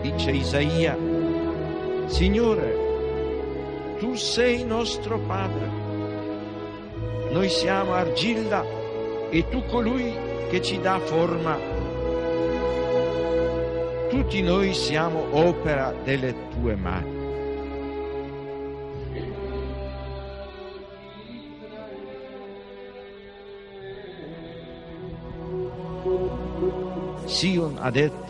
Dice Isaia, Signore, tu sei nostro Padre, noi siamo argilla e tu colui che ci dà forma. Tutti noi siamo opera delle tue mani. Sion ha detto,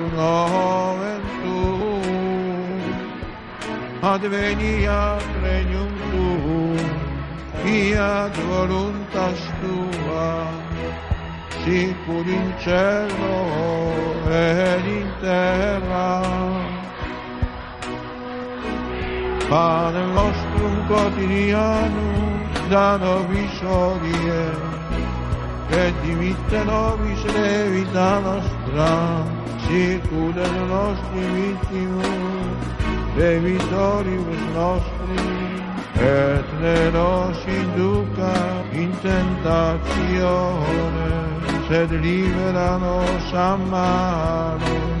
nomen tuum, adveniat regnum tuum, fiat voluntas tua, sicur in cielo ed in terra. Pane nostrum quotidianum da nobis hodie, Che divite nobis και τιμήστε νόμις ρεύητα νοστρά, σηκούτε νος τιμήτημου, debitoribus nostri, et ne nos induca in tentazione, sed libera nos a malo.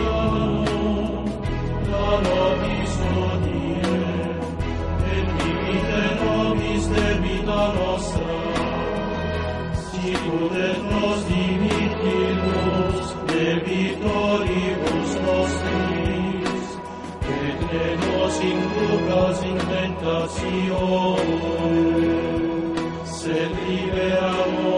Y poder nos dimitimos de vitórios nos que tenemos sin duras intentaciones, se liberamos.